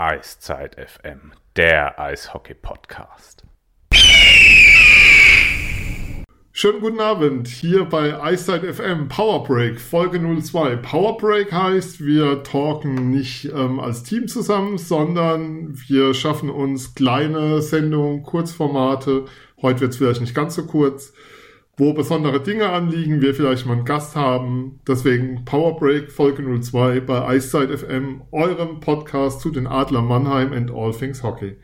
Eiszeit FM, der Eishockey-Podcast. Schönen guten Abend hier bei Eiszeit FM Power Break Folge 02. Power Break heißt, wir talken nicht ähm, als Team zusammen, sondern wir schaffen uns kleine Sendungen, Kurzformate. Heute wird es vielleicht nicht ganz so kurz wo besondere Dinge anliegen, wir vielleicht mal einen Gast haben. Deswegen Power Break Folge 02 bei Eiszeit FM, eurem Podcast zu den Adler Mannheim and All Things Hockey.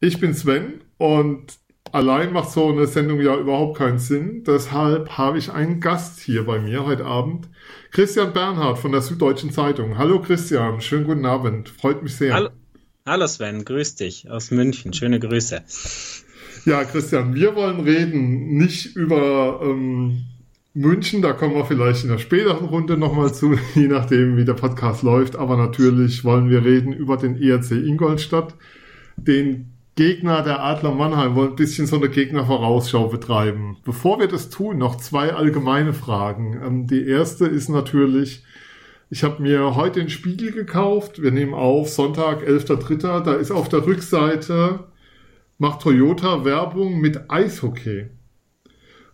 Ich bin Sven und allein macht so eine Sendung ja überhaupt keinen Sinn. Deshalb habe ich einen Gast hier bei mir heute Abend. Christian Bernhard von der Süddeutschen Zeitung. Hallo Christian, schönen guten Abend. Freut mich sehr. Hallo, Hallo Sven, grüß dich aus München. Schöne Grüße. Ja, Christian, wir wollen reden nicht über ähm, München, da kommen wir vielleicht in der späteren Runde nochmal zu, je nachdem, wie der Podcast läuft. Aber natürlich wollen wir reden über den ERC Ingolstadt, den Gegner der Adler Mannheim, wollen ein bisschen so eine Gegnervorausschau betreiben. Bevor wir das tun, noch zwei allgemeine Fragen. Ähm, die erste ist natürlich, ich habe mir heute den Spiegel gekauft. Wir nehmen auf Sonntag, 11.3. Da ist auf der Rückseite macht Toyota Werbung mit Eishockey.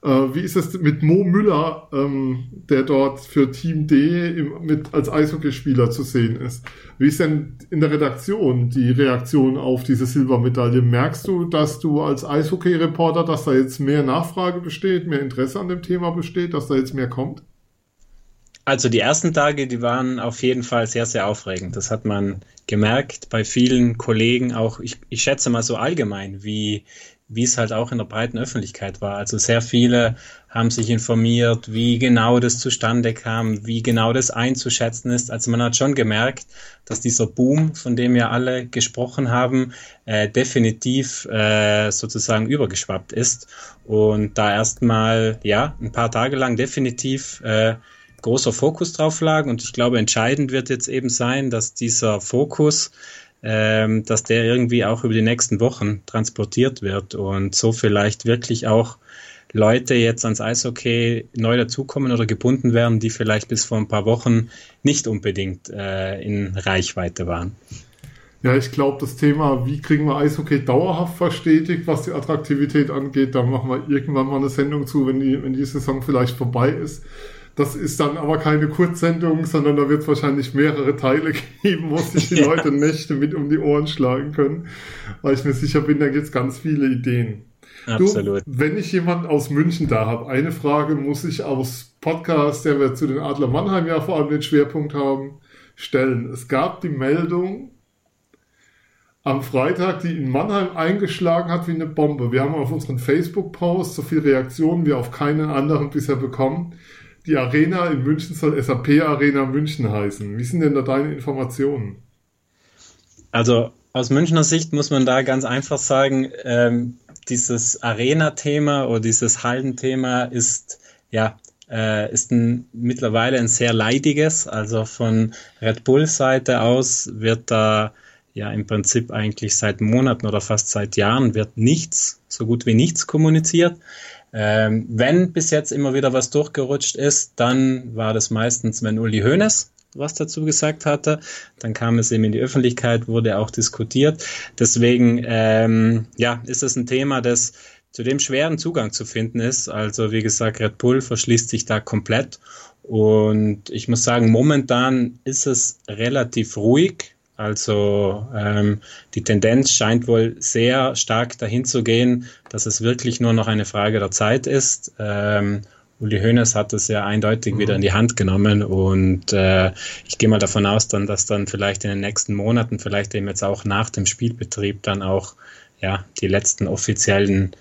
Äh, wie ist es mit Mo Müller, ähm, der dort für Team D im, mit, als Eishockeyspieler zu sehen ist? Wie ist denn in der Redaktion die Reaktion auf diese Silbermedaille? Merkst du, dass du als Eishockey-Reporter, dass da jetzt mehr Nachfrage besteht, mehr Interesse an dem Thema besteht, dass da jetzt mehr kommt? Also die ersten Tage, die waren auf jeden Fall sehr, sehr aufregend. Das hat man gemerkt bei vielen Kollegen, auch ich, ich schätze mal so allgemein, wie, wie es halt auch in der breiten Öffentlichkeit war. Also sehr viele haben sich informiert, wie genau das zustande kam, wie genau das einzuschätzen ist. Also man hat schon gemerkt, dass dieser Boom, von dem wir alle gesprochen haben, äh, definitiv äh, sozusagen übergeschwappt ist und da erstmal ja ein paar Tage lang definitiv äh, großer Fokus drauf lag. Und ich glaube, entscheidend wird jetzt eben sein, dass dieser Fokus, ähm, dass der irgendwie auch über die nächsten Wochen transportiert wird und so vielleicht wirklich auch Leute jetzt ans Eishockey neu dazukommen oder gebunden werden, die vielleicht bis vor ein paar Wochen nicht unbedingt äh, in Reichweite waren. Ja, ich glaube, das Thema, wie kriegen wir Eishockey dauerhaft verstetigt, was die Attraktivität angeht, da machen wir irgendwann mal eine Sendung zu, wenn die, wenn die Saison vielleicht vorbei ist. Das ist dann aber keine Kurzsendung, sondern da wird es wahrscheinlich mehrere Teile geben, wo sich die ja. Leute Nächte mit um die Ohren schlagen können, weil ich mir sicher bin, da gibt es ganz viele Ideen. Absolut. Du, wenn ich jemanden aus München da habe, eine Frage muss ich aus Podcast, der wir zu den Adler Mannheim ja vor allem den Schwerpunkt haben, stellen. Es gab die Meldung am Freitag, die in Mannheim eingeschlagen hat wie eine Bombe. Wir haben auf unseren Facebook-Post so viele Reaktionen wie auf keinen anderen bisher bekommen die Arena in München soll SAP Arena München heißen. Wie sind denn da deine Informationen? Also aus Münchner Sicht muss man da ganz einfach sagen, ähm, dieses Arena-Thema oder dieses Hallenthema ist ja äh, ist ein, mittlerweile ein sehr leidiges. Also von Red Bull-Seite aus wird da ja im Prinzip eigentlich seit Monaten oder fast seit Jahren wird nichts, so gut wie nichts kommuniziert. Ähm, wenn bis jetzt immer wieder was durchgerutscht ist, dann war das meistens, wenn Uli Hoeneß was dazu gesagt hatte. Dann kam es eben in die Öffentlichkeit, wurde auch diskutiert. Deswegen ähm, ja, ist es ein Thema, das zu dem schweren Zugang zu finden ist. Also wie gesagt, Red Bull verschließt sich da komplett. Und ich muss sagen, momentan ist es relativ ruhig. Also ähm, die Tendenz scheint wohl sehr stark dahin zu gehen, dass es wirklich nur noch eine Frage der Zeit ist. Ähm, Uli Hoeneß hat es ja eindeutig mhm. wieder in die Hand genommen und äh, ich gehe mal davon aus, dann, dass dann vielleicht in den nächsten Monaten, vielleicht eben jetzt auch nach dem Spielbetrieb dann auch ja die letzten offiziellen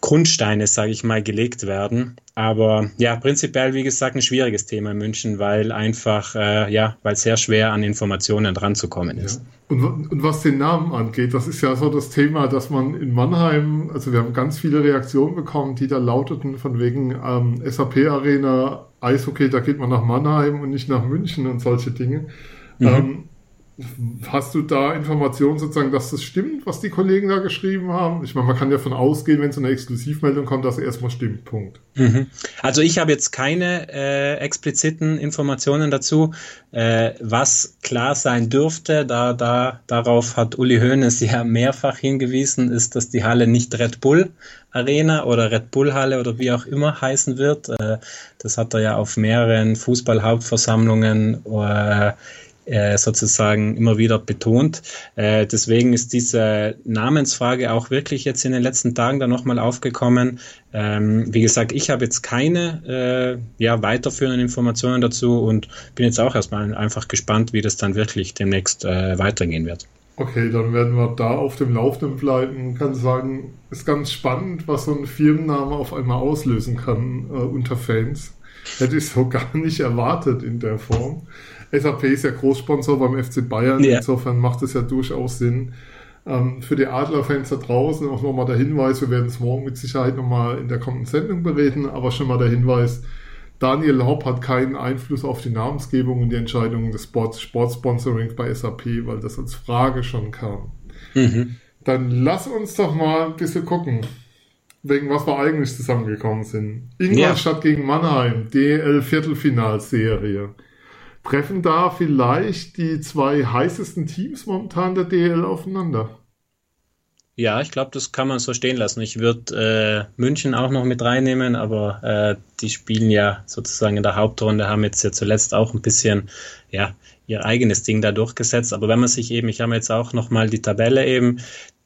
Grundsteine, sage ich mal, gelegt werden. Aber ja, prinzipiell, wie gesagt, ein schwieriges Thema in München, weil einfach, äh, ja, weil sehr schwer an Informationen dran zu kommen ist. Ja. Und, und, was den Namen angeht, das ist ja so das Thema, dass man in Mannheim, also wir haben ganz viele Reaktionen bekommen, die da lauteten von wegen ähm, SAP Arena, Eishockey, da geht man nach Mannheim und nicht nach München und solche Dinge. Mhm. Ähm, Hast du da Informationen sozusagen, dass das stimmt, was die Kollegen da geschrieben haben? Ich meine, man kann ja davon ausgehen, wenn so eine Exklusivmeldung kommt, dass es erstmal stimmt. Punkt. Mhm. Also ich habe jetzt keine äh, expliziten Informationen dazu. Äh, was klar sein dürfte, da, da, darauf hat Uli Hoeneß ja mehrfach hingewiesen, ist, dass die Halle nicht Red Bull Arena oder Red Bull Halle oder wie auch immer heißen wird. Äh, das hat er ja auf mehreren Fußballhauptversammlungen äh, äh, sozusagen immer wieder betont. Äh, deswegen ist diese Namensfrage auch wirklich jetzt in den letzten Tagen da nochmal aufgekommen. Ähm, wie gesagt, ich habe jetzt keine äh, ja, weiterführenden Informationen dazu und bin jetzt auch erstmal einfach gespannt, wie das dann wirklich demnächst äh, weitergehen wird. Okay, dann werden wir da auf dem Laufenden bleiben. Ich kann sagen, ist ganz spannend, was so ein Firmenname auf einmal auslösen kann äh, unter Fans. Hätte ich so gar nicht erwartet in der Form. SAP ist ja Großsponsor beim FC Bayern, ja. insofern macht es ja durchaus Sinn. Ähm, für die Adlerfans da draußen auch nochmal der Hinweis, wir werden es morgen mit Sicherheit nochmal in der kommenden Sendung bereden, aber schon mal der Hinweis, Daniel Hopp hat keinen Einfluss auf die Namensgebung und die Entscheidungen des Sport, Sportsponsoring bei SAP, weil das als Frage schon kam. Mhm. Dann lass uns doch mal ein bisschen gucken, wegen was wir eigentlich zusammengekommen sind. Ingolstadt ja. gegen Mannheim, DL Viertelfinalserie treffen da vielleicht die zwei heißesten Teams momentan der DL aufeinander? Ja, ich glaube, das kann man so stehen lassen. Ich würde äh, München auch noch mit reinnehmen, aber äh, die spielen ja sozusagen in der Hauptrunde, haben jetzt ja zuletzt auch ein bisschen ja, ihr eigenes Ding da durchgesetzt. Aber wenn man sich eben, ich habe jetzt auch noch mal die Tabelle eben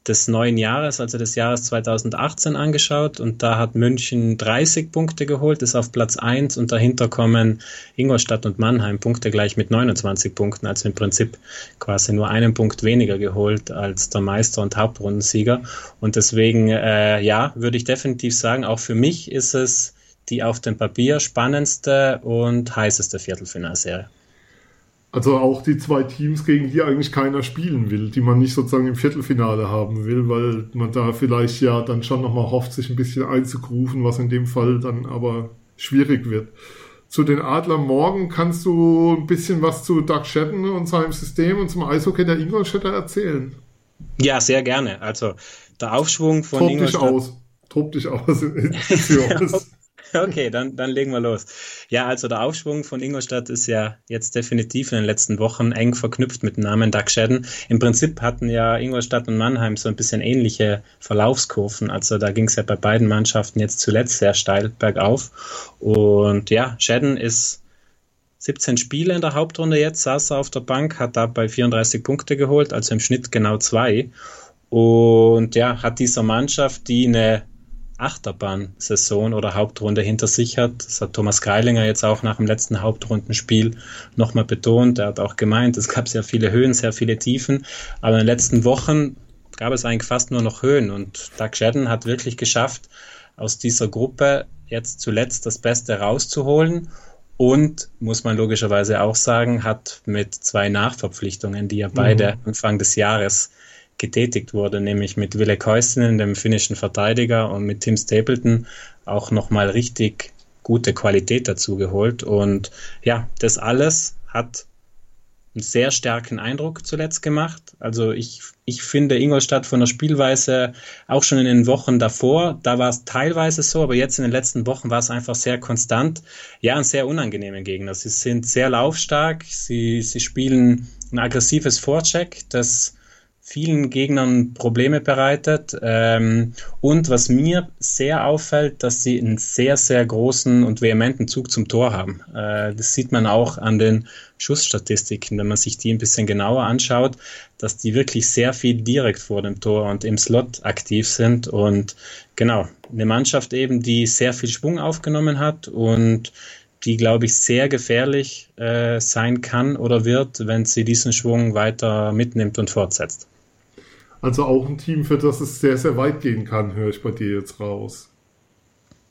des neuen Jahres, also des Jahres 2018 angeschaut und da hat München 30 Punkte geholt, ist auf Platz 1 und dahinter kommen Ingolstadt und Mannheim Punkte gleich mit 29 Punkten, also im Prinzip quasi nur einen Punkt weniger geholt als der Meister und Hauptrundensieger und deswegen, äh, ja, würde ich definitiv sagen, auch für mich ist es die auf dem Papier spannendste und heißeste Viertelfinalserie. Also auch die zwei Teams, gegen die eigentlich keiner spielen will, die man nicht sozusagen im Viertelfinale haben will, weil man da vielleicht ja dann schon nochmal hofft, sich ein bisschen einzugrufen, was in dem Fall dann aber schwierig wird. Zu den Adler morgen kannst du ein bisschen was zu Doug Shatton und seinem System und zum Eishockey der Ingolstädter erzählen. Ja, sehr gerne. Also der Aufschwung von Tob Ingolstadt. Dich aus. Tob dich aus. Okay, dann, dann legen wir los. Ja, also der Aufschwung von Ingolstadt ist ja jetzt definitiv in den letzten Wochen eng verknüpft mit dem Namen Doug Shedden. Im Prinzip hatten ja Ingolstadt und Mannheim so ein bisschen ähnliche Verlaufskurven. Also da ging es ja bei beiden Mannschaften jetzt zuletzt sehr steil bergauf. Und ja, Shedden ist 17 Spiele in der Hauptrunde jetzt, saß er auf der Bank, hat dabei 34 Punkte geholt, also im Schnitt genau zwei. Und ja, hat dieser Mannschaft, die eine Achterbahn-Saison oder Hauptrunde hinter sich hat. Das hat Thomas Greilinger jetzt auch nach dem letzten Hauptrundenspiel nochmal betont. Er hat auch gemeint, es gab sehr viele Höhen, sehr viele Tiefen, aber in den letzten Wochen gab es eigentlich fast nur noch Höhen und Doug Shedden hat wirklich geschafft, aus dieser Gruppe jetzt zuletzt das Beste rauszuholen und, muss man logischerweise auch sagen, hat mit zwei Nachverpflichtungen, die er beide mhm. Anfang des Jahres getätigt wurde, nämlich mit Ville Koistinen, dem finnischen Verteidiger, und mit Tim Stapleton auch nochmal richtig gute Qualität dazu geholt. Und ja, das alles hat einen sehr starken Eindruck zuletzt gemacht. Also ich, ich finde Ingolstadt von der Spielweise auch schon in den Wochen davor, da war es teilweise so, aber jetzt in den letzten Wochen war es einfach sehr konstant. Ja, ein sehr unangenehmer Gegner. Sie sind sehr laufstark, sie, sie spielen ein aggressives Vorcheck, das vielen Gegnern Probleme bereitet. Ähm, und was mir sehr auffällt, dass sie einen sehr, sehr großen und vehementen Zug zum Tor haben. Äh, das sieht man auch an den Schussstatistiken, wenn man sich die ein bisschen genauer anschaut, dass die wirklich sehr viel direkt vor dem Tor und im Slot aktiv sind. Und genau, eine Mannschaft eben, die sehr viel Schwung aufgenommen hat und die, glaube ich, sehr gefährlich äh, sein kann oder wird, wenn sie diesen Schwung weiter mitnimmt und fortsetzt. Also auch ein Team, für das es sehr, sehr weit gehen kann, höre ich bei dir jetzt raus.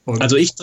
Und also ich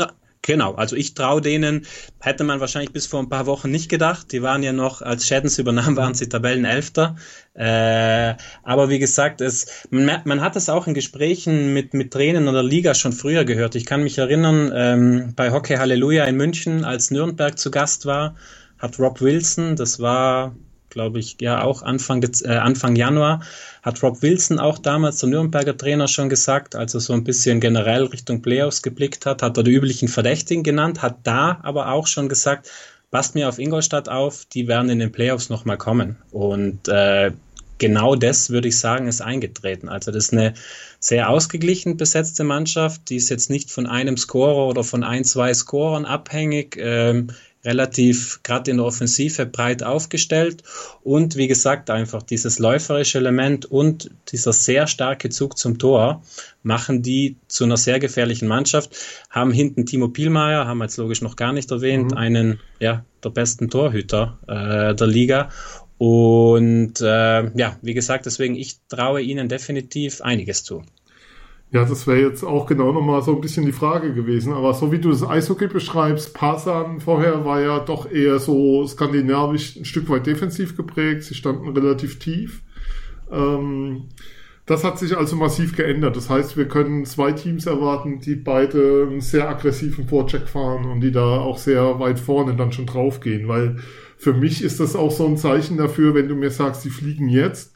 genau, also ich traue denen, hätte man wahrscheinlich bis vor ein paar Wochen nicht gedacht. Die waren ja noch, als Shaddens übernahm, waren sie Tabellenelfter. Äh, aber wie gesagt, es, man, man, hat es auch in Gesprächen mit, mit Trainern oder Liga schon früher gehört. Ich kann mich erinnern, ähm, bei Hockey Halleluja in München, als Nürnberg zu Gast war, hat Rob Wilson, das war glaube ich, ja auch Anfang, äh, Anfang Januar, hat Rob Wilson auch damals, der Nürnberger Trainer, schon gesagt, als er so ein bisschen generell Richtung Playoffs geblickt hat, hat er die üblichen Verdächtigen genannt, hat da aber auch schon gesagt, passt mir auf Ingolstadt auf, die werden in den Playoffs nochmal kommen. Und äh, genau das, würde ich sagen, ist eingetreten. Also das ist eine sehr ausgeglichen besetzte Mannschaft, die ist jetzt nicht von einem Scorer oder von ein, zwei Scorern abhängig. Ähm, relativ gerade in der Offensive breit aufgestellt und wie gesagt einfach dieses läuferische Element und dieser sehr starke Zug zum Tor machen die zu einer sehr gefährlichen Mannschaft. Haben hinten Timo Pielmeier, haben wir jetzt logisch noch gar nicht erwähnt, mhm. einen ja der besten Torhüter äh, der Liga und äh, ja, wie gesagt, deswegen ich traue ihnen definitiv einiges zu. Ja, das wäre jetzt auch genau nochmal so ein bisschen die Frage gewesen. Aber so wie du das Eishockey beschreibst, Pasan vorher war ja doch eher so skandinavisch ein Stück weit defensiv geprägt. Sie standen relativ tief. Ähm, das hat sich also massiv geändert. Das heißt, wir können zwei Teams erwarten, die beide einen sehr aggressiven Vorcheck fahren und die da auch sehr weit vorne dann schon draufgehen. Weil für mich ist das auch so ein Zeichen dafür, wenn du mir sagst, die fliegen jetzt,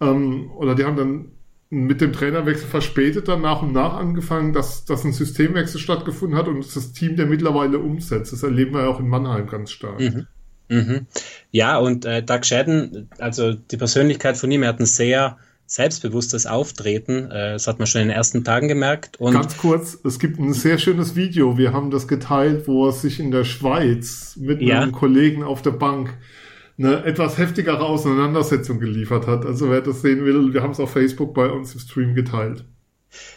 ähm, oder die haben dann mit dem Trainerwechsel verspätet dann nach und nach angefangen, dass, dass ein Systemwechsel stattgefunden hat und das Team, der mittlerweile umsetzt. Das erleben wir ja auch in Mannheim ganz stark. Mhm. Mhm. Ja, und äh, Doug Shadden, also die Persönlichkeit von ihm, er hat ein sehr selbstbewusstes Auftreten. Äh, das hat man schon in den ersten Tagen gemerkt. Und Ganz kurz, es gibt ein sehr schönes Video. Wir haben das geteilt, wo er sich in der Schweiz mit ja. einem Kollegen auf der Bank eine etwas heftigere Auseinandersetzung geliefert hat. Also wer das sehen will, wir haben es auf Facebook bei uns im Stream geteilt.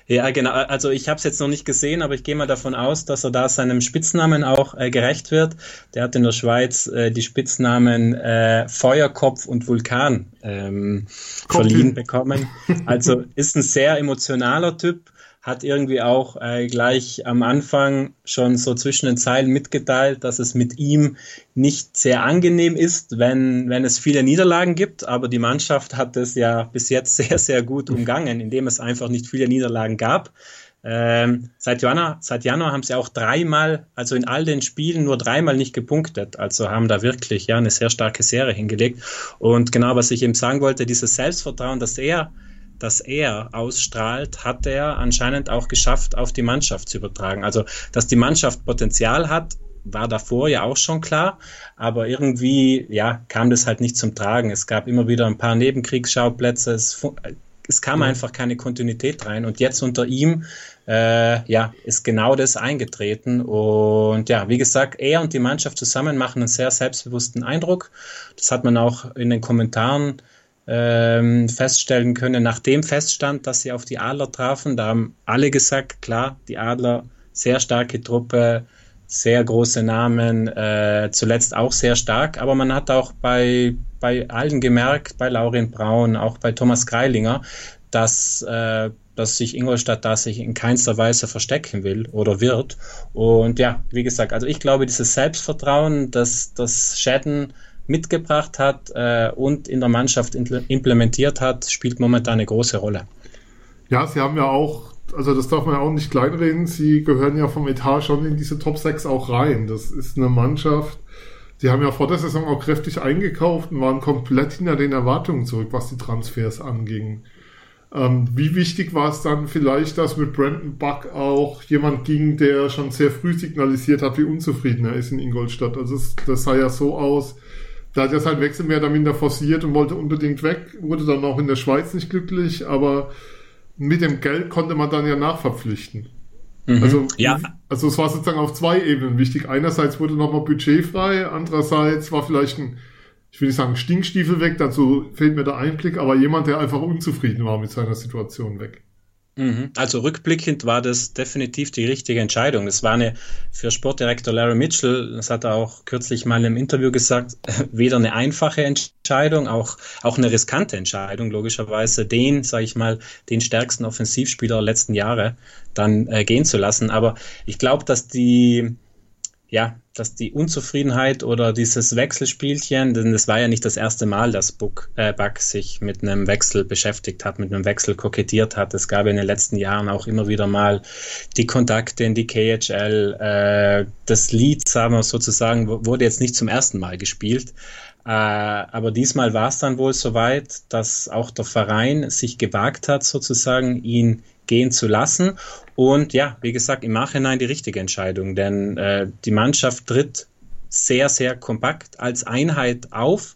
Ja, genau. Also ich habe es jetzt noch nicht gesehen, aber ich gehe mal davon aus, dass er da seinem Spitznamen auch äh, gerecht wird. Der hat in der Schweiz äh, die Spitznamen äh, Feuerkopf und Vulkan ähm, verliehen bekommen. Also ist ein sehr emotionaler Typ hat irgendwie auch äh, gleich am Anfang schon so zwischen den Zeilen mitgeteilt, dass es mit ihm nicht sehr angenehm ist, wenn, wenn es viele Niederlagen gibt. Aber die Mannschaft hat es ja bis jetzt sehr, sehr gut umgangen, indem es einfach nicht viele Niederlagen gab. Ähm, seit, Januar, seit Januar haben sie auch dreimal, also in all den Spielen nur dreimal nicht gepunktet. Also haben da wirklich ja eine sehr starke Serie hingelegt. Und genau, was ich eben sagen wollte, dieses Selbstvertrauen, dass er das er ausstrahlt, hat er anscheinend auch geschafft, auf die Mannschaft zu übertragen. Also, dass die Mannschaft Potenzial hat, war davor ja auch schon klar, aber irgendwie ja, kam das halt nicht zum Tragen. Es gab immer wieder ein paar Nebenkriegsschauplätze, es, es kam einfach keine Kontinuität rein und jetzt unter ihm äh, ja, ist genau das eingetreten und ja, wie gesagt, er und die Mannschaft zusammen machen einen sehr selbstbewussten Eindruck. Das hat man auch in den Kommentaren ähm, feststellen können, nachdem feststand, dass sie auf die Adler trafen. Da haben alle gesagt, klar, die Adler, sehr starke Truppe, sehr große Namen, äh, zuletzt auch sehr stark, aber man hat auch bei, bei allen gemerkt, bei Laurin Braun, auch bei Thomas Greilinger, dass, äh, dass sich Ingolstadt da sich in keinster Weise verstecken will oder wird. Und ja, wie gesagt, also ich glaube, dieses Selbstvertrauen, das, das Schäden mitgebracht hat äh, und in der Mannschaft implementiert hat, spielt momentan eine große Rolle. Ja, sie haben ja auch, also das darf man ja auch nicht kleinreden, sie gehören ja vom Etat schon in diese Top 6 auch rein. Das ist eine Mannschaft, sie haben ja vor der Saison auch kräftig eingekauft und waren komplett hinter den Erwartungen zurück, was die Transfers anging. Ähm, wie wichtig war es dann vielleicht, dass mit Brandon Buck auch jemand ging, der schon sehr früh signalisiert hat, wie unzufrieden er ist in Ingolstadt? Also das, das sah ja so aus, da hat er seinen Wechsel mehr oder minder forciert und wollte unbedingt weg, wurde dann auch in der Schweiz nicht glücklich, aber mit dem Geld konnte man dann ja nachverpflichten. Mhm. Also, ja. also es war sozusagen auf zwei Ebenen wichtig. Einerseits wurde nochmal Budget frei, andererseits war vielleicht ein, ich will nicht sagen Stinkstiefel weg, dazu fehlt mir der Einblick, aber jemand, der einfach unzufrieden war mit seiner Situation weg. Mhm. Also rückblickend war das definitiv die richtige Entscheidung. Das war eine für Sportdirektor Larry Mitchell, das hat er auch kürzlich mal im Interview gesagt, weder eine einfache Entscheidung, auch, auch eine riskante Entscheidung, logischerweise, den, sage ich mal, den stärksten Offensivspieler der letzten Jahre dann äh, gehen zu lassen. Aber ich glaube, dass die ja, dass die Unzufriedenheit oder dieses Wechselspielchen, denn es war ja nicht das erste Mal, dass Buck, äh, Buck sich mit einem Wechsel beschäftigt hat, mit einem Wechsel kokettiert hat. Es gab in den letzten Jahren auch immer wieder mal die Kontakte in die KHL. Äh, das Lied, sagen wir sozusagen, wurde jetzt nicht zum ersten Mal gespielt. Äh, aber diesmal war es dann wohl soweit, dass auch der Verein sich gewagt hat, sozusagen ihn gehen zu lassen. Und ja, wie gesagt, im Nachhinein die richtige Entscheidung, denn äh, die Mannschaft tritt sehr, sehr kompakt als Einheit auf.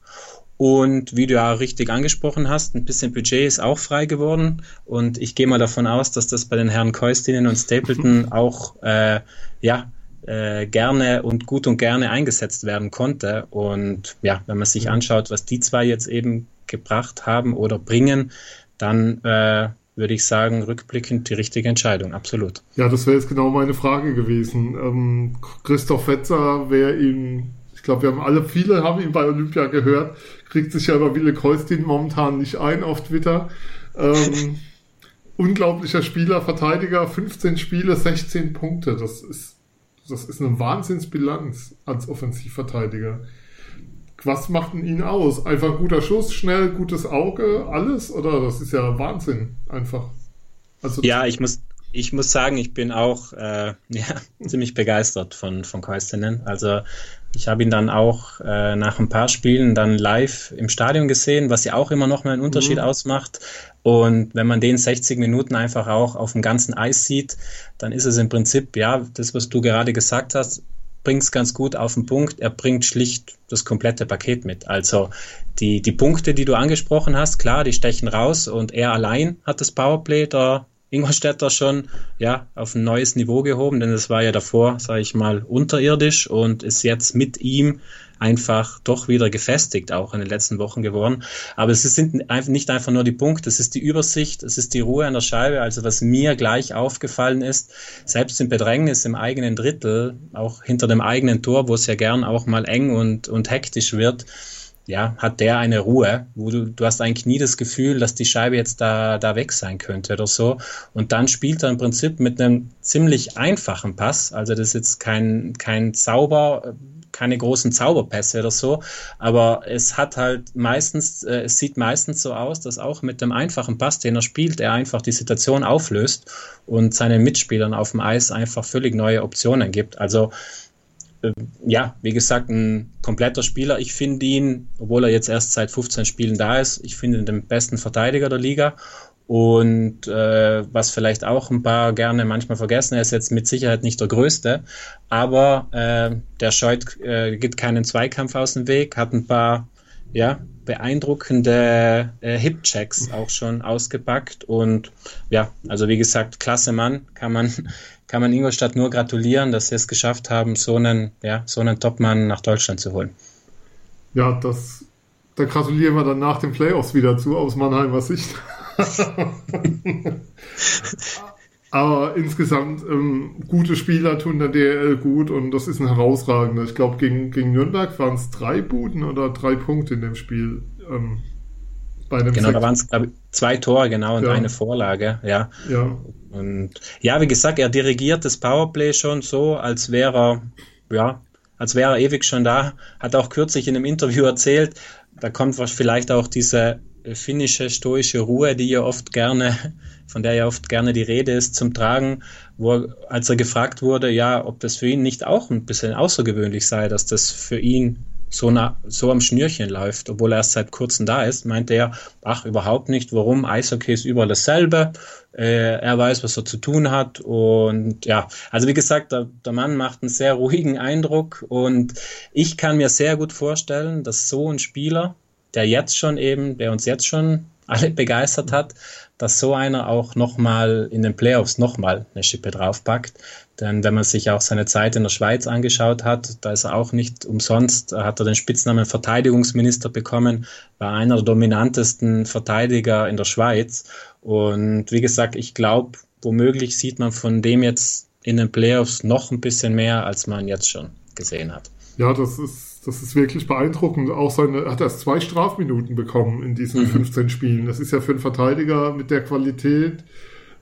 Und wie du ja richtig angesprochen hast, ein bisschen Budget ist auch frei geworden. Und ich gehe mal davon aus, dass das bei den Herren Keustinen und Stapleton auch äh, ja, äh, gerne und gut und gerne eingesetzt werden konnte. Und ja, wenn man sich mhm. anschaut, was die zwei jetzt eben gebracht haben oder bringen, dann äh, würde ich sagen, rückblickend die richtige Entscheidung, absolut. Ja, das wäre jetzt genau meine Frage gewesen. Ähm, Christoph Fetzer wäre ihm, ich glaube, wir haben alle, viele haben ihn bei Olympia gehört, kriegt sich ja über Wille Keustin momentan nicht ein auf Twitter. Ähm, unglaublicher Spieler, Verteidiger, 15 Spiele, 16 Punkte. Das ist, das ist eine Wahnsinnsbilanz als Offensivverteidiger was macht denn ihn aus? Einfach guter Schuss, schnell, gutes Auge, alles? Oder das ist ja Wahnsinn, einfach. Also ja, ich muss, ich muss sagen, ich bin auch äh, ja, ziemlich begeistert von, von Koistinen. Also ich habe ihn dann auch äh, nach ein paar Spielen dann live im Stadion gesehen, was ja auch immer noch mal einen Unterschied mhm. ausmacht. Und wenn man den 60 Minuten einfach auch auf dem ganzen Eis sieht, dann ist es im Prinzip, ja, das, was du gerade gesagt hast, bringt es ganz gut auf den Punkt. Er bringt schlicht das komplette Paket mit. Also die, die Punkte, die du angesprochen hast, klar, die stechen raus und er allein hat das Powerplay der Ingolstädter schon ja, auf ein neues Niveau gehoben, denn es war ja davor, sage ich mal, unterirdisch und ist jetzt mit ihm einfach doch wieder gefestigt, auch in den letzten Wochen geworden. Aber es sind nicht einfach nur die Punkte, es ist die Übersicht, es ist die Ruhe an der Scheibe. Also was mir gleich aufgefallen ist, selbst im Bedrängnis im eigenen Drittel, auch hinter dem eigenen Tor, wo es ja gern auch mal eng und, und hektisch wird, ja, hat der eine Ruhe, wo du, du hast eigentlich nie das Gefühl, dass die Scheibe jetzt da, da weg sein könnte oder so. Und dann spielt er im Prinzip mit einem ziemlich einfachen Pass. Also das ist jetzt kein, kein Zauber, keine großen Zauberpässe oder so, aber es hat halt meistens, äh, es sieht meistens so aus, dass auch mit dem einfachen Pass, den er spielt, er einfach die Situation auflöst und seinen Mitspielern auf dem Eis einfach völlig neue Optionen gibt. Also äh, ja, wie gesagt, ein kompletter Spieler. Ich finde ihn, obwohl er jetzt erst seit 15 Spielen da ist, ich finde ihn den besten Verteidiger der Liga und äh, was vielleicht auch ein paar gerne manchmal vergessen, er ist jetzt mit Sicherheit nicht der Größte, aber äh, der scheut, äh, geht keinen Zweikampf aus dem Weg, hat ein paar ja, beeindruckende äh, Hip-Checks auch schon ausgepackt und ja, also wie gesagt, klasse Mann, kann man, kann man Ingolstadt nur gratulieren, dass sie es geschafft haben, so einen, ja, so einen Topmann nach Deutschland zu holen. Ja, das, da gratulieren wir dann nach den Playoffs wieder zu, aus Mannheimer Sicht. Aber insgesamt ähm, gute Spieler tun der DL gut und das ist ein herausragender. Ich glaube, gegen, gegen Nürnberg waren es drei Buden oder drei Punkte in dem Spiel. Ähm, bei dem genau, Sekt. da waren es zwei Tore, genau, und ja. eine Vorlage, ja. ja. Und ja, wie gesagt, er dirigiert das Powerplay schon so, als wäre er, ja, als wäre er ewig schon da. Hat auch kürzlich in einem Interview erzählt, da kommt vielleicht auch diese finnische stoische Ruhe, die ja oft gerne, von der ja oft gerne die Rede ist, zum Tragen, wo als er gefragt wurde, ja, ob das für ihn nicht auch ein bisschen außergewöhnlich sei, dass das für ihn so, na, so am Schnürchen läuft, obwohl er erst seit kurzem da ist, meinte er, ach, überhaupt nicht, warum, Eishockey ist überall dasselbe, äh, er weiß, was er zu tun hat und ja, also wie gesagt, der, der Mann macht einen sehr ruhigen Eindruck und ich kann mir sehr gut vorstellen, dass so ein Spieler, der jetzt schon eben, der uns jetzt schon alle begeistert hat, dass so einer auch nochmal in den Playoffs nochmal eine Schippe draufpackt. Denn wenn man sich auch seine Zeit in der Schweiz angeschaut hat, da ist er auch nicht umsonst, hat er den Spitznamen Verteidigungsminister bekommen, war einer der dominantesten Verteidiger in der Schweiz. Und wie gesagt, ich glaube, womöglich sieht man von dem jetzt in den Playoffs noch ein bisschen mehr, als man jetzt schon gesehen hat. Ja, das ist das ist wirklich beeindruckend. Auch seine, hat erst zwei Strafminuten bekommen in diesen mhm. 15 Spielen. Das ist ja für einen Verteidiger mit der Qualität,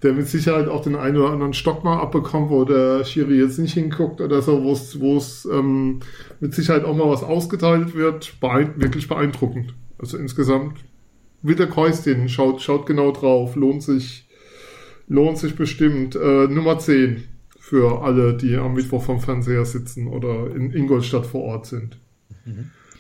der mit Sicherheit auch den einen oder anderen Stock mal abbekommt, wo der Schiri jetzt nicht hinguckt oder so, wo es, wo es ähm, mit Sicherheit auch mal was ausgeteilt wird. Beein wirklich beeindruckend. Also insgesamt, Witter Keustin, schaut, schaut genau drauf, lohnt sich, lohnt sich bestimmt. Äh, Nummer 10 für alle, die am Mittwoch vom Fernseher sitzen oder in Ingolstadt vor Ort sind.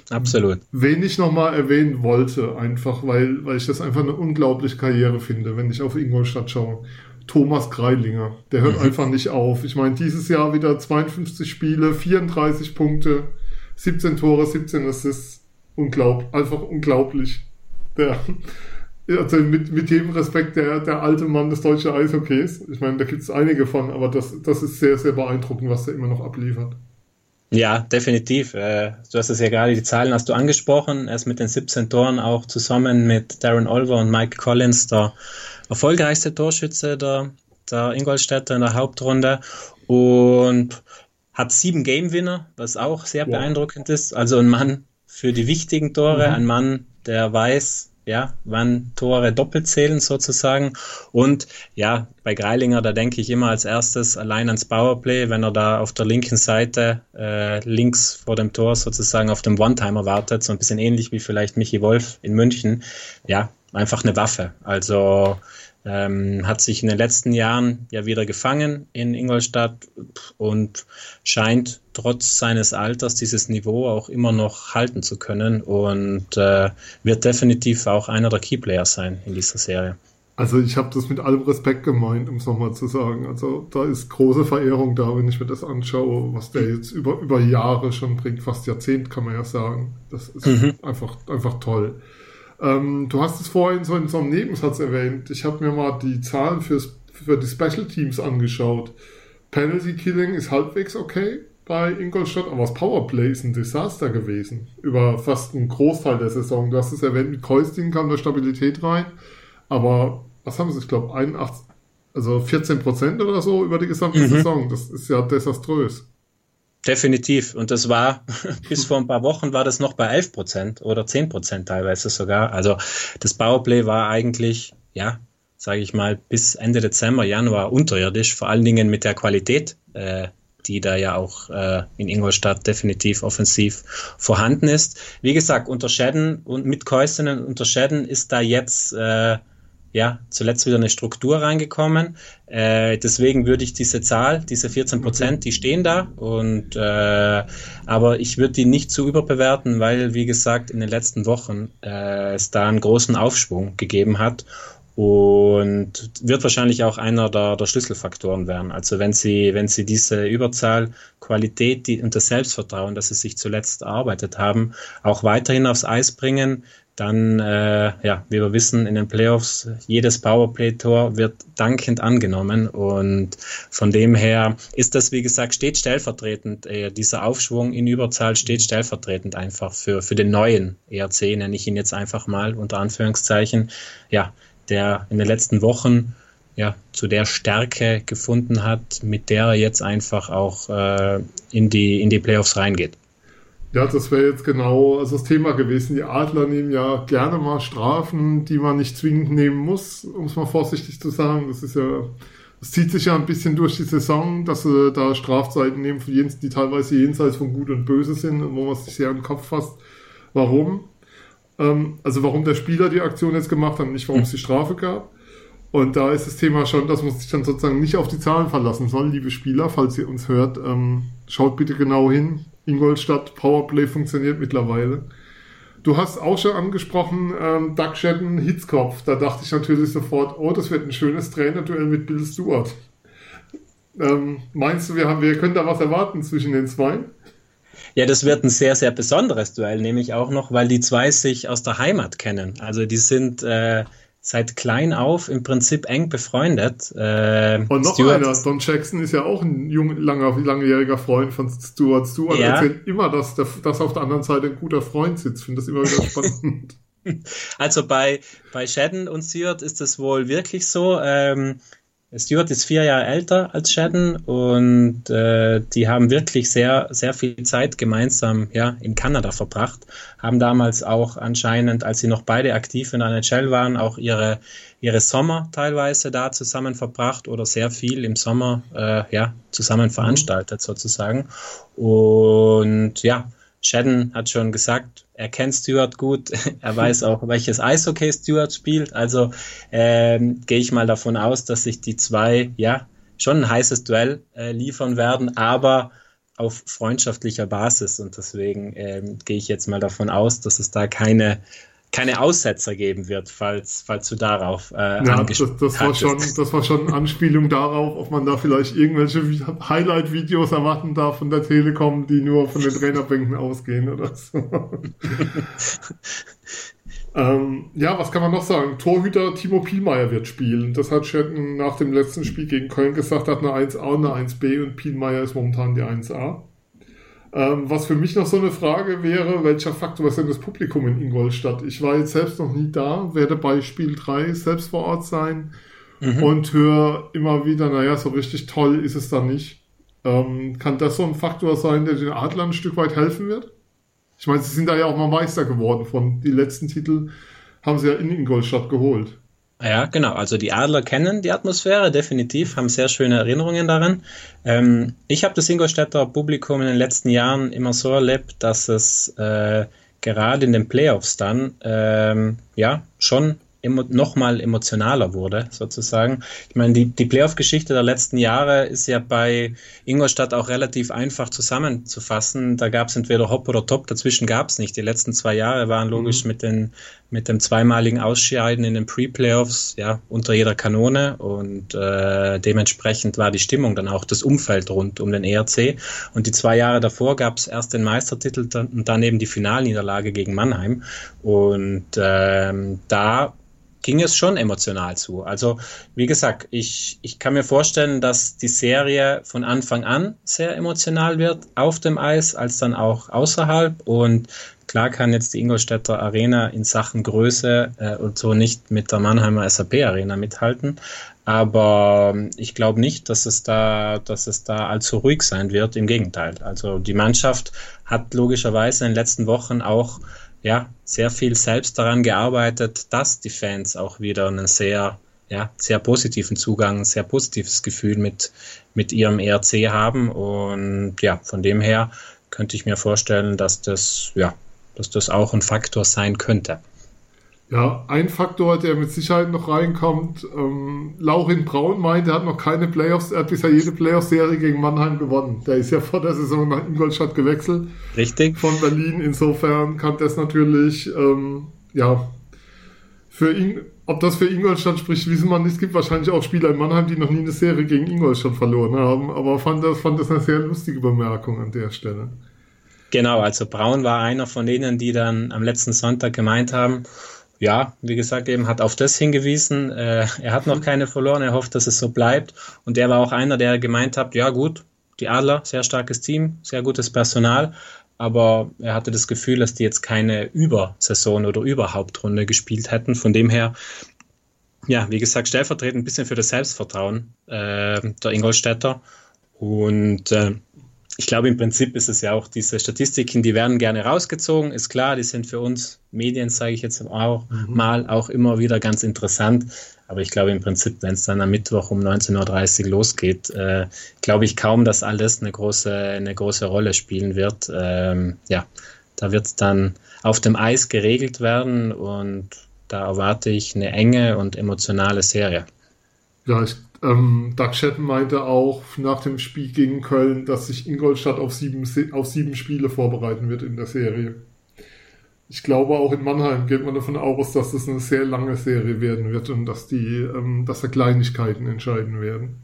Absolut. Wen ich nochmal erwähnen wollte, einfach, weil, weil ich das einfach eine unglaubliche Karriere finde, wenn ich auf Ingolstadt schaue. Thomas Greilinger, der hört mhm. einfach nicht auf. Ich meine, dieses Jahr wieder 52 Spiele, 34 Punkte, 17 Tore, 17 Assists. Unglaublich, einfach unglaublich. Der, also mit, mit jedem Respekt der, der alte Mann des deutschen Eishockeys. Ich meine, da gibt es einige von, aber das, das ist sehr, sehr beeindruckend, was der immer noch abliefert. Ja, definitiv. Äh, du hast es ja gerade, die Zahlen hast du angesprochen. Er ist mit den 17 Toren auch zusammen mit Darren Olver und Mike Collins der erfolgreichste Torschütze der, der Ingolstädter in der Hauptrunde und hat sieben Game-Winner, was auch sehr wow. beeindruckend ist. Also ein Mann für die wichtigen Tore, mhm. ein Mann, der weiß, ja, wann Tore doppelt zählen sozusagen. Und ja, bei Greilinger, da denke ich immer als erstes allein ans Powerplay, wenn er da auf der linken Seite äh, links vor dem Tor sozusagen auf dem One-Timer wartet, so ein bisschen ähnlich wie vielleicht Michi Wolf in München. Ja, einfach eine Waffe. Also ähm, hat sich in den letzten Jahren ja wieder gefangen in Ingolstadt und scheint trotz seines Alters dieses Niveau auch immer noch halten zu können und äh, wird definitiv auch einer der Keyplayers sein in dieser Serie. Also ich habe das mit allem Respekt gemeint, um es nochmal zu sagen. Also da ist große Verehrung da, wenn ich mir das anschaue, was der jetzt über, über Jahre schon bringt, fast Jahrzehnt kann man ja sagen. Das ist mhm. einfach, einfach toll. Ähm, du hast es vorhin so in so einem Nebensatz erwähnt. Ich habe mir mal die Zahlen fürs, für die Special Teams angeschaut. Penalty Killing ist halbwegs okay bei Ingolstadt, aber das Powerplay ist ein Desaster gewesen. Über fast einen Großteil der Saison. Du hast es erwähnt, mit Keustin kam da Stabilität rein. Aber was haben sie? Ich glaube, 81, also 14 Prozent oder so über die gesamte mhm. Saison. Das ist ja desaströs. Definitiv. Und das war, bis vor ein paar Wochen war das noch bei 11 Prozent oder 10 Prozent teilweise sogar. Also das Powerplay war eigentlich, ja, sage ich mal, bis Ende Dezember, Januar unterirdisch, vor allen Dingen mit der Qualität, äh, die da ja auch äh, in Ingolstadt definitiv offensiv vorhanden ist. Wie gesagt, unter Schäden und mit Käustinnen unter Schäden ist da jetzt äh, ja, zuletzt wieder eine Struktur reingekommen. Äh, deswegen würde ich diese Zahl, diese 14 Prozent, die stehen da. Und äh, aber ich würde die nicht zu überbewerten, weil, wie gesagt, in den letzten Wochen äh, es da einen großen Aufschwung gegeben hat und wird wahrscheinlich auch einer der, der Schlüsselfaktoren werden. Also wenn Sie, wenn Sie diese Überzahl, Qualität die, und das Selbstvertrauen, das Sie sich zuletzt erarbeitet haben, auch weiterhin aufs Eis bringen, dann, äh, ja, wie wir wissen, in den Playoffs, jedes Powerplay-Tor wird dankend angenommen und von dem her ist das, wie gesagt, steht stellvertretend, äh, dieser Aufschwung in Überzahl steht stellvertretend einfach für, für den neuen ERC, nenne ich ihn jetzt einfach mal unter Anführungszeichen, ja, der in den letzten Wochen ja, zu der Stärke gefunden hat, mit der er jetzt einfach auch äh, in, die, in die Playoffs reingeht. Ja, das wäre jetzt genau also das Thema gewesen. Die Adler nehmen ja gerne mal Strafen, die man nicht zwingend nehmen muss, um es mal vorsichtig zu sagen. Das ist ja, das zieht sich ja ein bisschen durch die Saison, dass sie da Strafzeiten nehmen, die teilweise jenseits von Gut und Böse sind, wo man sich sehr im Kopf fasst. Warum? Ähm, also warum der Spieler die Aktion jetzt gemacht hat, nicht warum es die Strafe gab. Und da ist das Thema schon, dass man sich dann sozusagen nicht auf die Zahlen verlassen soll. Liebe Spieler, falls ihr uns hört, ähm, schaut bitte genau hin. Ingolstadt Powerplay funktioniert mittlerweile. Du hast auch schon angesprochen, ähm, Doug Shedden, Hitzkopf. Da dachte ich natürlich sofort, oh, das wird ein schönes Trainerduell mit Bill Stewart. Ähm, meinst du, wir, haben, wir können da was erwarten zwischen den zwei? Ja, das wird ein sehr, sehr besonderes Duell, nämlich auch noch, weil die zwei sich aus der Heimat kennen. Also die sind äh, seit klein auf im Prinzip eng befreundet. Äh, und noch Stuart, einer, Don Jackson ist ja auch ein jung, langer, langjähriger Freund von Stuart. Stuart ja. erzählt immer, dass, der, dass auf der anderen Seite ein guter Freund sitzt. Ich finde das immer wieder spannend. Also bei, bei Shadden und Stuart ist das wohl wirklich so. Ähm, Stuart ist vier Jahre älter als Shadden und äh, die haben wirklich sehr, sehr viel Zeit gemeinsam ja, in Kanada verbracht. Haben damals auch anscheinend, als sie noch beide aktiv in der NHL waren, auch ihre, ihre Sommer teilweise da zusammen verbracht oder sehr viel im Sommer äh, ja, zusammen veranstaltet sozusagen. Und ja, Shadden hat schon gesagt, er kennt Stewart gut, er weiß auch, welches Eishockey Stewart spielt. Also ähm, gehe ich mal davon aus, dass sich die zwei ja schon ein heißes Duell äh, liefern werden, aber auf freundschaftlicher Basis und deswegen ähm, gehe ich jetzt mal davon aus, dass es da keine keine Aussetzer geben wird, falls, falls du darauf äh, ja, das, das war schon, das war schon eine Anspielung darauf, ob man da vielleicht irgendwelche Highlight-Videos erwarten darf von der Telekom, die nur von den Trainerbänken ausgehen oder so. ähm, ja, was kann man noch sagen? Torhüter Timo Pielmeier wird spielen. Das hat Schetten nach dem letzten Spiel gegen Köln gesagt, hat eine 1A und eine 1B und Pielmeier ist momentan die 1A. Ähm, was für mich noch so eine Frage wäre, welcher Faktor ist denn das Publikum in Ingolstadt? Ich war jetzt selbst noch nie da, werde bei Spiel 3 selbst vor Ort sein mhm. und höre immer wieder, naja, so richtig toll ist es da nicht. Ähm, kann das so ein Faktor sein, der den Adlern ein Stück weit helfen wird? Ich meine, sie sind da ja auch mal Meister geworden von die letzten Titel haben sie ja in Ingolstadt geholt. Ja, genau. Also die Adler kennen die Atmosphäre definitiv, haben sehr schöne Erinnerungen daran. Ähm, ich habe das Ingolstädter Publikum in den letzten Jahren immer so erlebt, dass es äh, gerade in den Playoffs dann ähm, ja schon emo nochmal emotionaler wurde, sozusagen. Ich meine, die, die Playoff-Geschichte der letzten Jahre ist ja bei Ingolstadt auch relativ einfach zusammenzufassen. Da gab es entweder Hop oder Top, dazwischen gab es nicht. Die letzten zwei Jahre waren logisch mhm. mit, den, mit dem zweimaligen Ausscheiden in den Pre-Playoffs ja, unter jeder Kanone und äh, dementsprechend war die Stimmung dann auch das Umfeld rund um den ERC. Und die zwei Jahre davor gab es erst den Meistertitel und dann eben die Finalniederlage gegen Mannheim. Und ähm, da ging es schon emotional zu. Also, wie gesagt, ich, ich kann mir vorstellen, dass die Serie von Anfang an sehr emotional wird, auf dem Eis, als dann auch außerhalb. Und klar kann jetzt die Ingolstädter Arena in Sachen Größe äh, und so nicht mit der Mannheimer SAP Arena mithalten. Aber ich glaube nicht, dass es da, dass es da allzu ruhig sein wird. Im Gegenteil. Also die Mannschaft hat logischerweise in den letzten Wochen auch ja, sehr viel selbst daran gearbeitet, dass die Fans auch wieder einen sehr, ja, sehr positiven Zugang, ein sehr positives Gefühl mit, mit ihrem ERC haben. Und ja, von dem her könnte ich mir vorstellen, dass das, ja, dass das auch ein Faktor sein könnte. Ja, ein Faktor, der mit Sicherheit noch reinkommt, ähm, Laurin Braun meint, er hat noch keine Playoffs, er hat bisher jede Playoff-Serie gegen Mannheim gewonnen. Der ist ja vor der Saison nach Ingolstadt gewechselt. Richtig. Von Berlin. Insofern kann das natürlich, ähm, ja, für ihn, ob das für Ingolstadt spricht, wissen wir nicht. Es gibt wahrscheinlich auch Spieler in Mannheim, die noch nie eine Serie gegen Ingolstadt verloren haben, aber fand das, fand das eine sehr lustige Bemerkung an der Stelle. Genau, also Braun war einer von denen, die dann am letzten Sonntag gemeint haben, ja, wie gesagt, eben hat auf das hingewiesen. Äh, er hat noch keine verloren, er hofft, dass es so bleibt. Und er war auch einer, der gemeint hat, ja gut, die Adler, sehr starkes Team, sehr gutes Personal, aber er hatte das Gefühl, dass die jetzt keine Übersaison oder Überhauptrunde gespielt hätten. Von dem her, ja, wie gesagt, stellvertretend ein bisschen für das Selbstvertrauen äh, der Ingolstädter. Und äh, ich glaube, im Prinzip ist es ja auch diese Statistiken, die werden gerne rausgezogen, ist klar, die sind für uns Medien, sage ich jetzt auch mhm. mal, auch immer wieder ganz interessant. Aber ich glaube im Prinzip, wenn es dann am Mittwoch um 19.30 Uhr losgeht, äh, glaube ich kaum, dass alles eine große, eine große Rolle spielen wird. Ähm, ja, da wird es dann auf dem Eis geregelt werden und da erwarte ich eine enge und emotionale Serie. Ja, ich ähm, Doug Sheppen meinte auch nach dem Spiel gegen Köln, dass sich Ingolstadt auf sieben, auf sieben Spiele vorbereiten wird in der Serie. Ich glaube, auch in Mannheim geht man davon aus, dass das eine sehr lange Serie werden wird und dass die, ähm, dass da Kleinigkeiten entscheiden werden.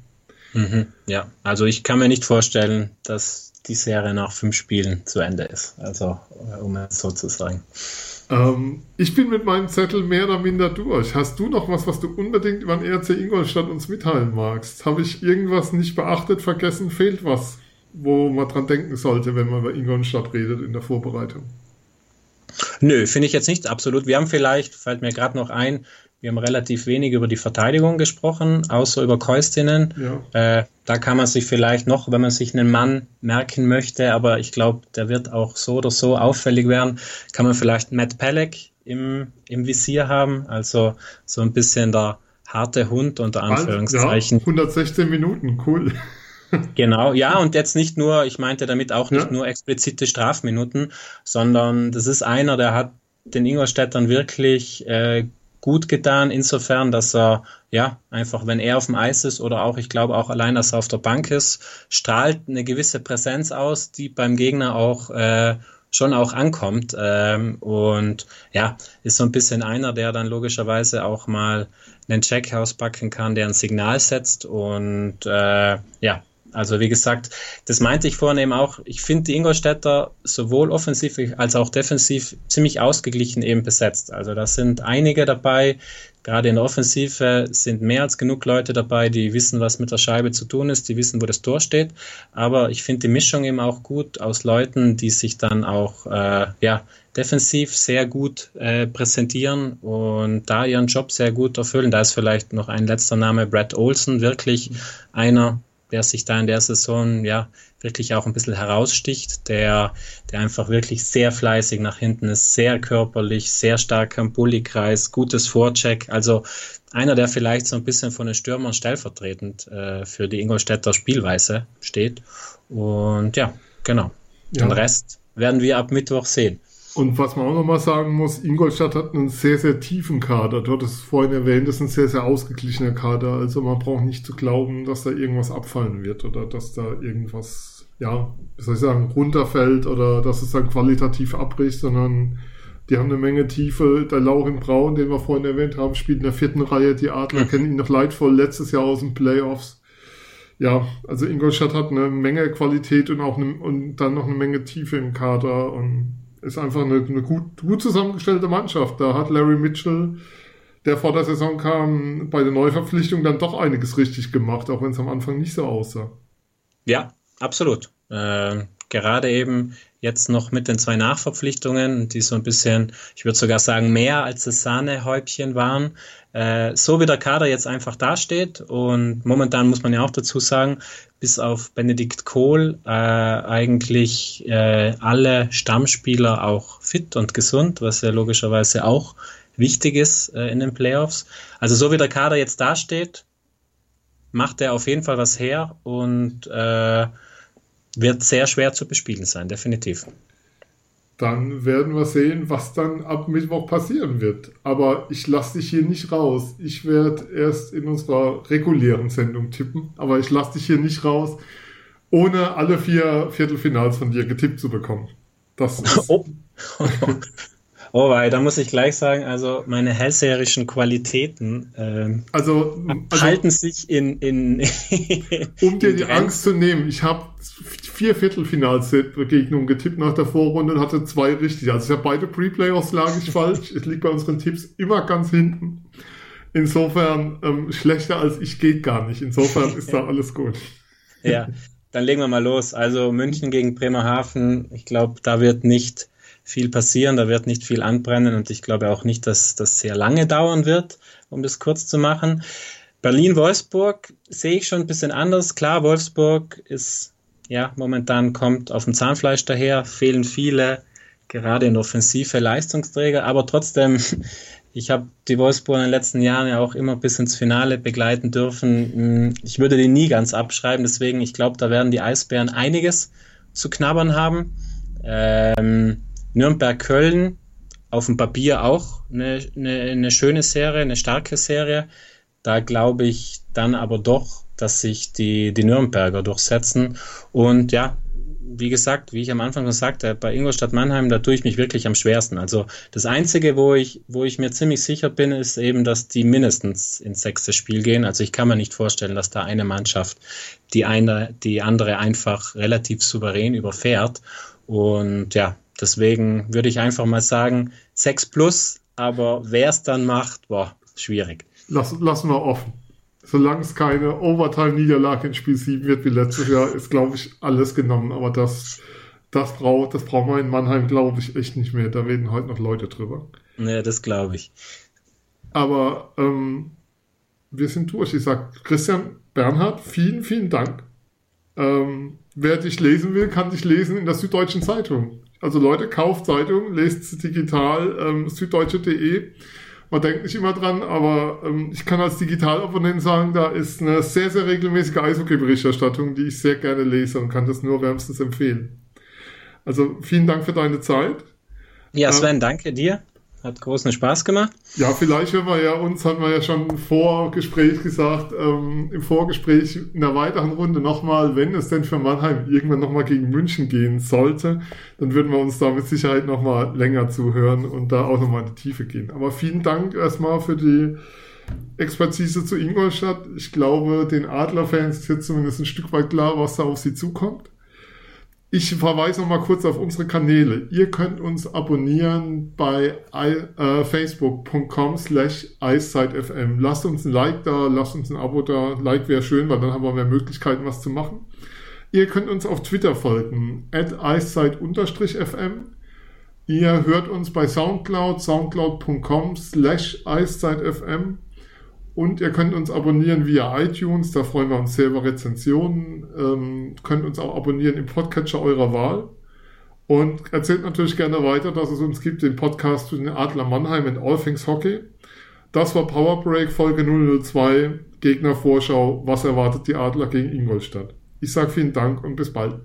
Mhm, ja, also ich kann mir nicht vorstellen, dass die Serie nach fünf Spielen zu Ende ist. Also, äh, um es so zu sagen. Ähm, ich bin mit meinem Zettel mehr oder minder durch. Hast du noch was, was du unbedingt über den RC Ingolstadt uns mitteilen magst? Habe ich irgendwas nicht beachtet, vergessen, fehlt was, wo man dran denken sollte, wenn man über Ingolstadt redet in der Vorbereitung? Nö, finde ich jetzt nicht absolut. Wir haben vielleicht, fällt mir gerade noch ein, wir haben relativ wenig über die Verteidigung gesprochen, außer über Keustinen. Ja. Äh, da kann man sich vielleicht noch, wenn man sich einen Mann merken möchte, aber ich glaube, der wird auch so oder so auffällig werden, kann man vielleicht Matt Pelleck im, im Visier haben. Also so ein bisschen der harte Hund unter Anführungszeichen. Ja, 116 Minuten, cool. Genau, ja, und jetzt nicht nur, ich meinte damit auch nicht ja. nur explizite Strafminuten, sondern das ist einer, der hat den Ingolstädtern wirklich äh, gut getan, insofern, dass er, ja, einfach, wenn er auf dem Eis ist oder auch, ich glaube auch allein, dass er auf der Bank ist, strahlt eine gewisse Präsenz aus, die beim Gegner auch äh, schon auch ankommt. Ähm, und ja, ist so ein bisschen einer, der dann logischerweise auch mal einen Check auspacken kann, der ein Signal setzt. Und äh, ja, also wie gesagt, das meinte ich vorhin eben auch. Ich finde die Ingolstädter sowohl offensiv als auch defensiv ziemlich ausgeglichen eben besetzt. Also da sind einige dabei. Gerade in der Offensive sind mehr als genug Leute dabei, die wissen, was mit der Scheibe zu tun ist, die wissen, wo das Tor steht. Aber ich finde die Mischung eben auch gut aus Leuten, die sich dann auch äh, ja, defensiv sehr gut äh, präsentieren und da ihren Job sehr gut erfüllen. Da ist vielleicht noch ein letzter Name, Brad Olsen, wirklich einer, der sich da in der Saison ja wirklich auch ein bisschen heraussticht, der, der einfach wirklich sehr fleißig nach hinten ist, sehr körperlich, sehr stark am Bullykreis, gutes Vorcheck. Also einer, der vielleicht so ein bisschen von den Stürmern stellvertretend äh, für die Ingolstädter Spielweise steht. Und ja, genau. Ja. Den Rest werden wir ab Mittwoch sehen. Und was man auch nochmal sagen muss, Ingolstadt hat einen sehr, sehr tiefen Kader. Dort ist vorhin erwähnt, das ist ein sehr, sehr ausgeglichener Kader. Also man braucht nicht zu glauben, dass da irgendwas abfallen wird oder dass da irgendwas, ja, wie soll ich sagen, runterfällt oder dass es dann qualitativ abbricht, sondern die haben eine Menge Tiefe. Der Laurin Braun, den wir vorhin erwähnt haben, spielt in der vierten Reihe. Die Adler mhm. kennen ihn noch leidvoll letztes Jahr aus den Playoffs. Ja, also Ingolstadt hat eine Menge Qualität und auch eine, und dann noch eine Menge Tiefe im Kader und ist einfach eine, eine gut, gut zusammengestellte Mannschaft. Da hat Larry Mitchell, der vor der Saison kam, bei der Neuverpflichtung dann doch einiges richtig gemacht, auch wenn es am Anfang nicht so aussah. Ja, absolut. Äh, gerade eben jetzt noch mit den zwei Nachverpflichtungen, die so ein bisschen, ich würde sogar sagen, mehr als das Sahnehäubchen waren. Äh, so wie der Kader jetzt einfach dasteht und momentan muss man ja auch dazu sagen, bis auf Benedikt Kohl äh, eigentlich äh, alle Stammspieler auch fit und gesund, was ja logischerweise auch wichtig ist äh, in den Playoffs. Also so wie der Kader jetzt dasteht, macht er auf jeden Fall was her und äh, wird sehr schwer zu bespielen sein, definitiv dann werden wir sehen, was dann ab Mittwoch passieren wird. Aber ich lasse dich hier nicht raus. Ich werde erst in unserer regulären Sendung tippen, aber ich lasse dich hier nicht raus, ohne alle vier Viertelfinals von dir getippt zu bekommen. Das ist oh. Oh, weil da muss ich gleich sagen, also meine hellseherischen Qualitäten ähm, also, also, halten sich in, in um dir die Grenzen. Angst zu nehmen. Ich habe vier Viertelfinalbegegnungen getippt nach der Vorrunde und hatte zwei richtig. Also ich habe beide Pre-Playoffs lag ich falsch. Es liegt bei unseren Tipps immer ganz hinten. Insofern ähm, schlechter als ich geht gar nicht. Insofern ist da alles gut. Ja, dann legen wir mal los. Also München gegen Bremerhaven. Ich glaube, da wird nicht viel passieren, da wird nicht viel anbrennen und ich glaube auch nicht, dass das sehr lange dauern wird, um das kurz zu machen. Berlin-Wolfsburg sehe ich schon ein bisschen anders. Klar, Wolfsburg ist, ja, momentan kommt auf dem Zahnfleisch daher, fehlen viele, gerade in Offensive Leistungsträger, aber trotzdem, ich habe die Wolfsburg in den letzten Jahren ja auch immer bis ins Finale begleiten dürfen. Ich würde die nie ganz abschreiben, deswegen, ich glaube, da werden die Eisbären einiges zu knabbern haben. Ähm, Nürnberg-Köln auf dem Papier auch eine, eine, eine schöne Serie, eine starke Serie. Da glaube ich dann aber doch, dass sich die, die Nürnberger durchsetzen. Und ja, wie gesagt, wie ich am Anfang schon sagte, bei Ingolstadt Mannheim, da tue ich mich wirklich am schwersten. Also das Einzige, wo ich, wo ich mir ziemlich sicher bin, ist eben, dass die mindestens ins sechste Spiel gehen. Also ich kann mir nicht vorstellen, dass da eine Mannschaft die eine, die andere einfach relativ souverän überfährt. Und ja, Deswegen würde ich einfach mal sagen, 6 plus, aber wer es dann macht, boah, schwierig. Lass, lassen wir offen. Solange es keine Overtime-Niederlage in Spiel 7 wird wie letztes Jahr, ist, glaube ich, alles genommen. Aber das, das, braucht, das brauchen wir in Mannheim, glaube ich, echt nicht mehr. Da reden heute noch Leute drüber. Ja, das glaube ich. Aber ähm, wir sind durch. Ich sage, Christian Bernhard, vielen, vielen Dank. Ähm, wer dich lesen will, kann dich lesen in der Süddeutschen Zeitung. Also Leute, kauft Zeitung, lest digital ähm, süddeutsche.de. Man denkt nicht immer dran, aber ähm, ich kann als Digitalabonnent sagen, da ist eine sehr, sehr regelmäßige Eishockey-Berichterstattung, die ich sehr gerne lese und kann das nur wärmstens empfehlen. Also vielen Dank für deine Zeit. Ja, Sven, ähm, danke dir. Hat großen Spaß gemacht. Ja, vielleicht wenn wir ja uns, haben wir ja schon im Vorgespräch gesagt, ähm, im Vorgespräch in der weiteren Runde nochmal, wenn es denn für Mannheim irgendwann nochmal gegen München gehen sollte, dann würden wir uns da mit Sicherheit nochmal länger zuhören und da auch nochmal in die Tiefe gehen. Aber vielen Dank erstmal für die Expertise zu Ingolstadt. Ich glaube, den Adlerfans ist jetzt zumindest ein Stück weit klar, was da auf sie zukommt. Ich verweise noch mal kurz auf unsere Kanäle. Ihr könnt uns abonnieren bei äh, facebook.com slash eiszeit.fm. Lasst uns ein Like da, lasst uns ein Abo da. Like wäre schön, weil dann haben wir mehr Möglichkeiten, was zu machen. Ihr könnt uns auf Twitter folgen, at eiszeit-fm. Ihr hört uns bei Soundcloud, soundcloud.com slash eiszeit.fm. Und ihr könnt uns abonnieren via iTunes, da freuen wir uns sehr über Rezensionen. Ähm, könnt uns auch abonnieren im Podcatcher eurer Wahl. Und erzählt natürlich gerne weiter, dass es uns gibt, den Podcast zu den Adler Mannheim in All Things Hockey. Das war Power Break Folge 002, Gegnervorschau, was erwartet die Adler gegen Ingolstadt. Ich sage vielen Dank und bis bald.